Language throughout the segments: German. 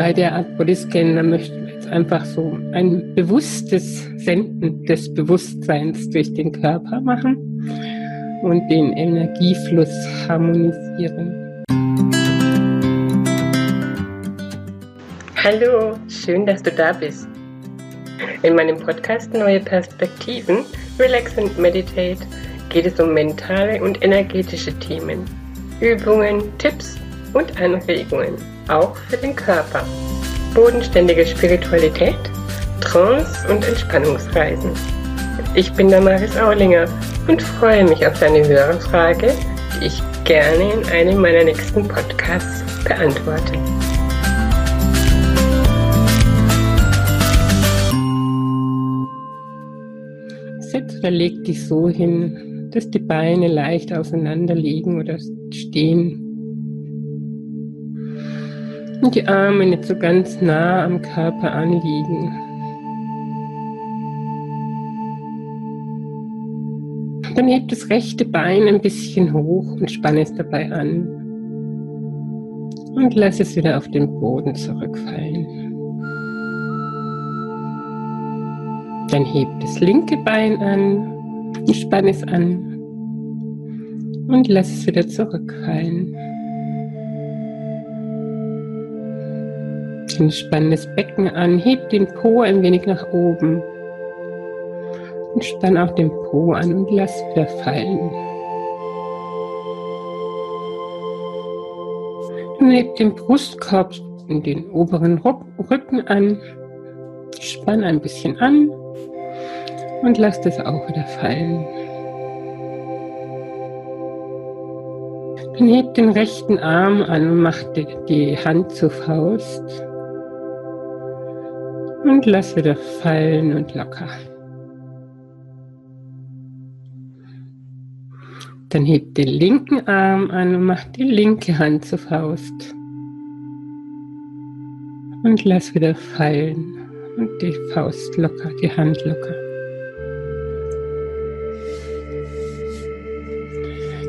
bei der Art Bodyscan, da möchten wir jetzt einfach so ein bewusstes Senden des Bewusstseins durch den Körper machen und den Energiefluss harmonisieren. Hallo, schön, dass du da bist. In meinem Podcast Neue Perspektiven, Relax and Meditate geht es um mentale und energetische Themen, Übungen, Tipps und Anregungen, auch für den Körper. Bodenständige Spiritualität, Trance und Entspannungsreisen. Ich bin Damaris Aulinger und freue mich auf deine Hörerfrage, die ich gerne in einem meiner nächsten Podcasts beantworte. Setz oder leg dich so hin, dass die Beine leicht auseinander liegen oder stehen. Und die Arme nicht so ganz nah am Körper anliegen. Dann heb das rechte Bein ein bisschen hoch und spanne es dabei an. Und lass es wieder auf den Boden zurückfallen. Dann heb das linke Bein an und spanne es an. Und lass es wieder zurückfallen. Dann spann das Becken an, heb den Po ein wenig nach oben. Und spann auch den Po an und lass wieder fallen. Dann heb den Brustkorb und den oberen Rücken an. Spann ein bisschen an und lass das auch wieder fallen. Dann heb den rechten Arm an und mach die Hand zur Faust. Und lass wieder fallen und locker. Dann heb den linken Arm an und mach die linke Hand zur Faust. Und lass wieder fallen und die Faust locker, die Hand locker.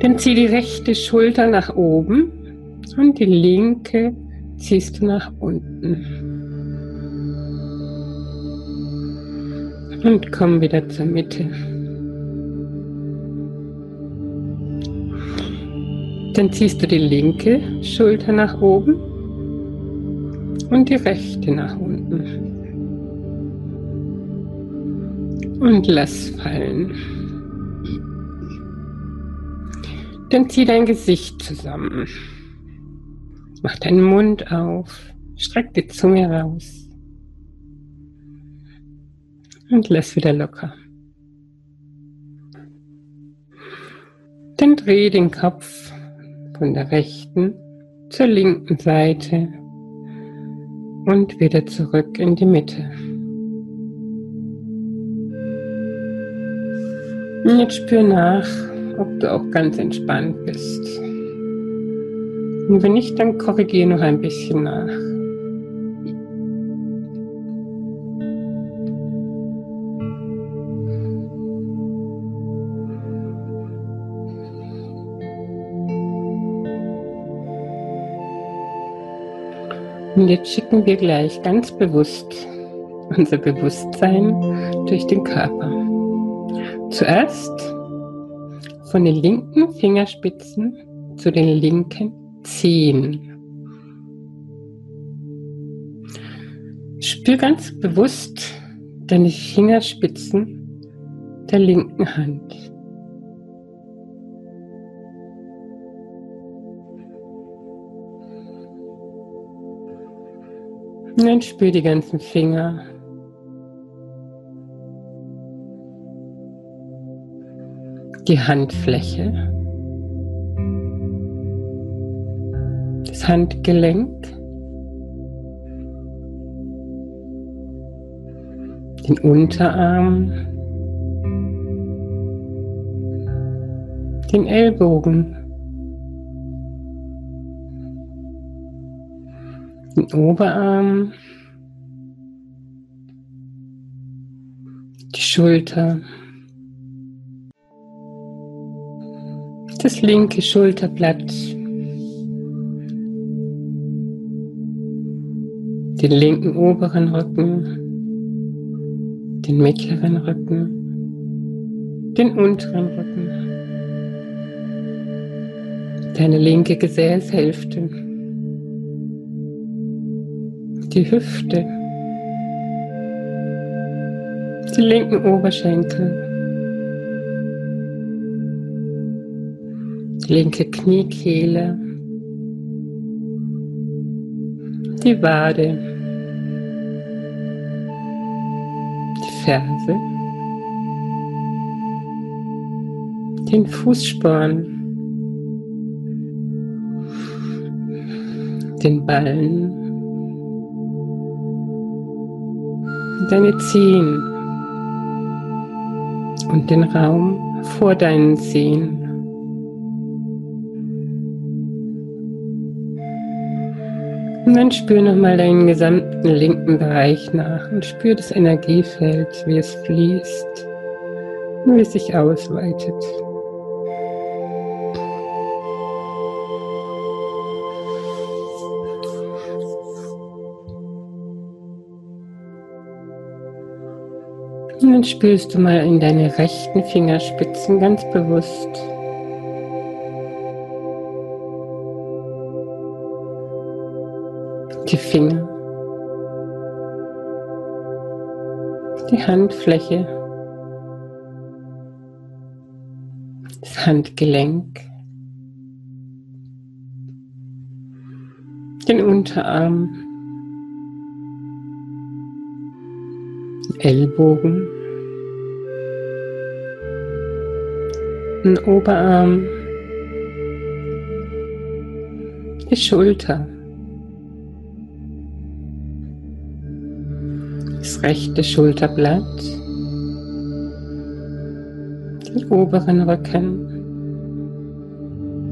Dann zieh die rechte Schulter nach oben und die linke ziehst du nach unten. Und komm wieder zur Mitte. Dann ziehst du die linke Schulter nach oben und die rechte nach unten. Und lass fallen. Dann zieh dein Gesicht zusammen. Mach deinen Mund auf. Streck die Zunge raus. Und lass wieder locker. Dann dreh den Kopf von der rechten zur linken Seite und wieder zurück in die Mitte. Und jetzt spür nach, ob du auch ganz entspannt bist. Und wenn nicht, dann korrigiere noch ein bisschen nach. Und jetzt schicken wir gleich ganz bewusst unser Bewusstsein durch den Körper. Zuerst von den linken Fingerspitzen zu den linken Zehen. Spür ganz bewusst deine Fingerspitzen der linken Hand. Und dann spür die ganzen Finger. Die Handfläche, das Handgelenk, den Unterarm, den Ellbogen, den Oberarm, die Schulter. das linke Schulterblatt. den linken oberen Rücken, den mittleren Rücken, den unteren Rücken, deine linke Gesäßhälfte, die Hüfte, die linken Oberschenkel, die linke Kniekehle, die Wade, die Ferse, den Fußsporn, den Ballen, deine Zehen und den Raum vor deinen Zehen. Und dann spür nochmal deinen gesamten linken Bereich nach und spür das Energiefeld, wie es fließt, wie es sich ausweitet. Und dann spürst du mal in deine rechten Fingerspitzen ganz bewusst. Die Finger. Die Handfläche. Das Handgelenk. Den Unterarm. Ellbogen, den Oberarm, die Schulter, das rechte Schulterblatt, den oberen Rücken,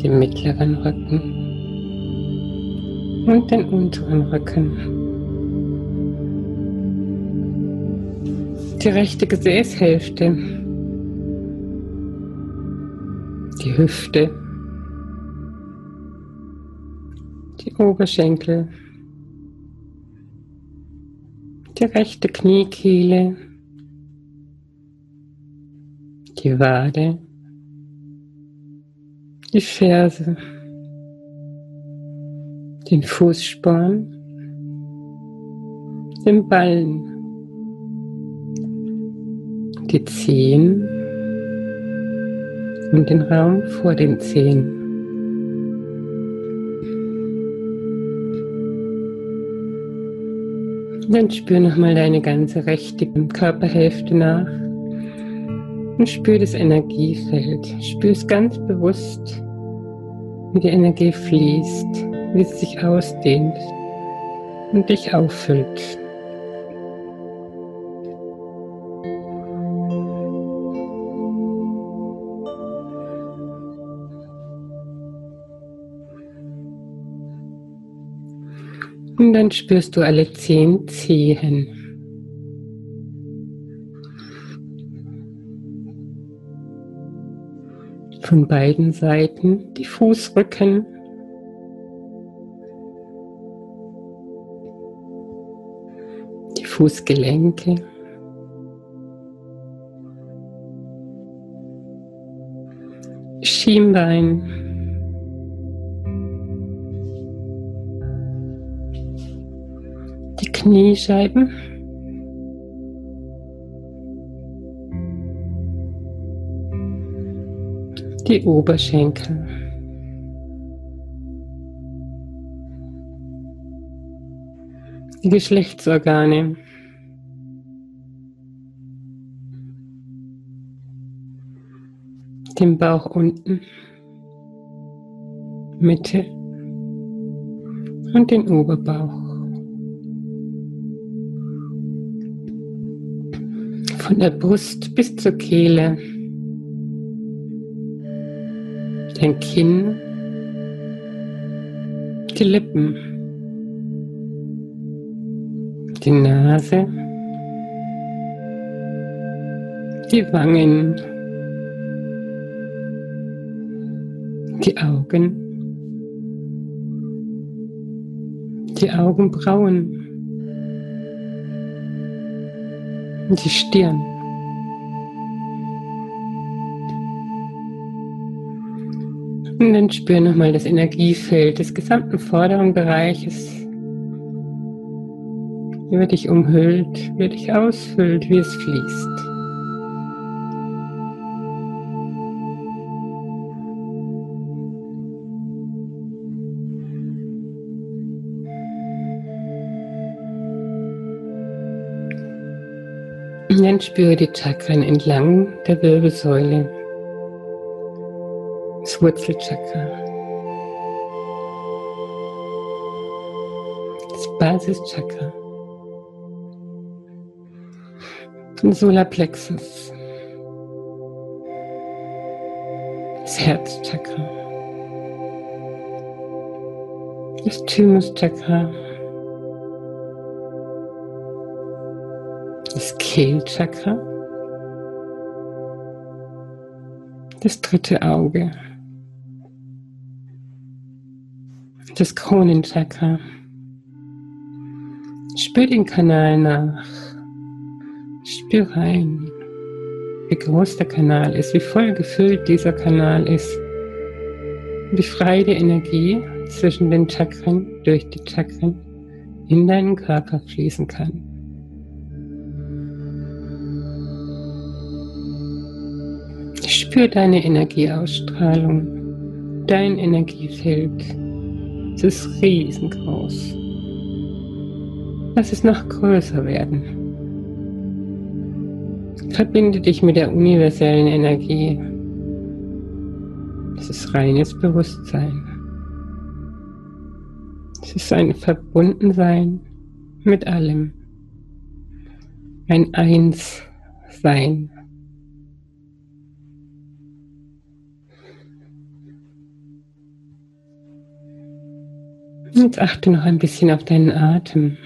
den mittleren Rücken. Und den unteren Rücken. die rechte Gesäßhälfte, die Hüfte, die Oberschenkel, die rechte Kniekehle, die Wade, die Ferse, den Fußsporn, den Ballen. Die Zehen und den Raum vor den Zehen. Dann spür nochmal deine ganze rechte Körperhälfte nach und spür das Energiefeld. Spür es ganz bewusst, wie die Energie fließt, wie sie sich ausdehnt und dich auffüllt. Und dann spürst du alle zehn Zehen. Von beiden Seiten die Fußrücken. Die Fußgelenke. Schienbein. Kniescheiben. Die Oberschenkel. Die Geschlechtsorgane. Den Bauch unten, Mitte und den Oberbauch. Von der Brust bis zur Kehle, dein Kinn, die Lippen, die Nase, die Wangen, die Augen, die Augenbrauen, die Stirn. Und dann spür nochmal das Energiefeld des gesamten vorderen Bereiches über dich umhüllt, wie dich ausfüllt, wie es fließt. Und dann spüre die Chakren entlang der Wirbelsäule. Das Wurzelchakra. Das Basischakra. Den Solarplexus. Das Herzchakra. Das Thymuschakra. Kehlchakra, das dritte Auge, das Kronenchakra. Spür den Kanal nach. Spür rein, wie groß der Kanal ist, wie voll gefüllt dieser Kanal ist, wie frei die Energie zwischen den Chakren durch die Chakren in deinen Körper fließen kann. Spür deine Energieausstrahlung, dein Energiefeld. Es ist riesengroß. Lass es noch größer werden. Verbinde dich mit der universellen Energie. Es ist reines Bewusstsein. Es ist ein Verbundensein mit allem. Ein Einssein. Jetzt achte noch ein bisschen auf deinen Atem,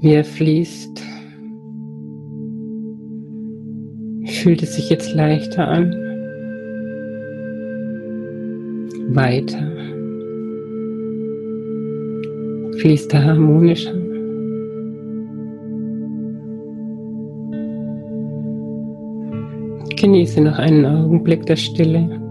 wie er fließt. Fühlt es sich jetzt leichter an? Weiter. Fließt er harmonischer? Genieße noch einen Augenblick der Stille.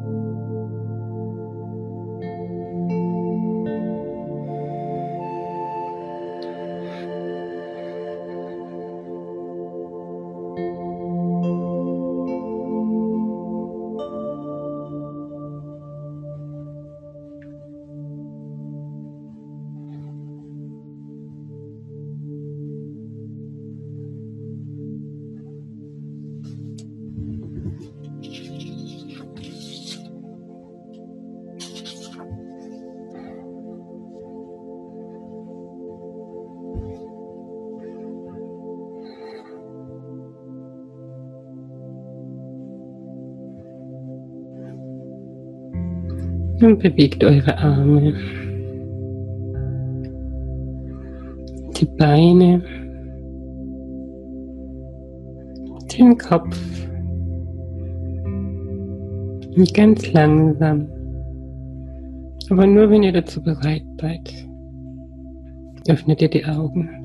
Und bewegt eure Arme, die Beine, den Kopf. Und ganz langsam, aber nur wenn ihr dazu bereit seid, öffnet ihr die Augen.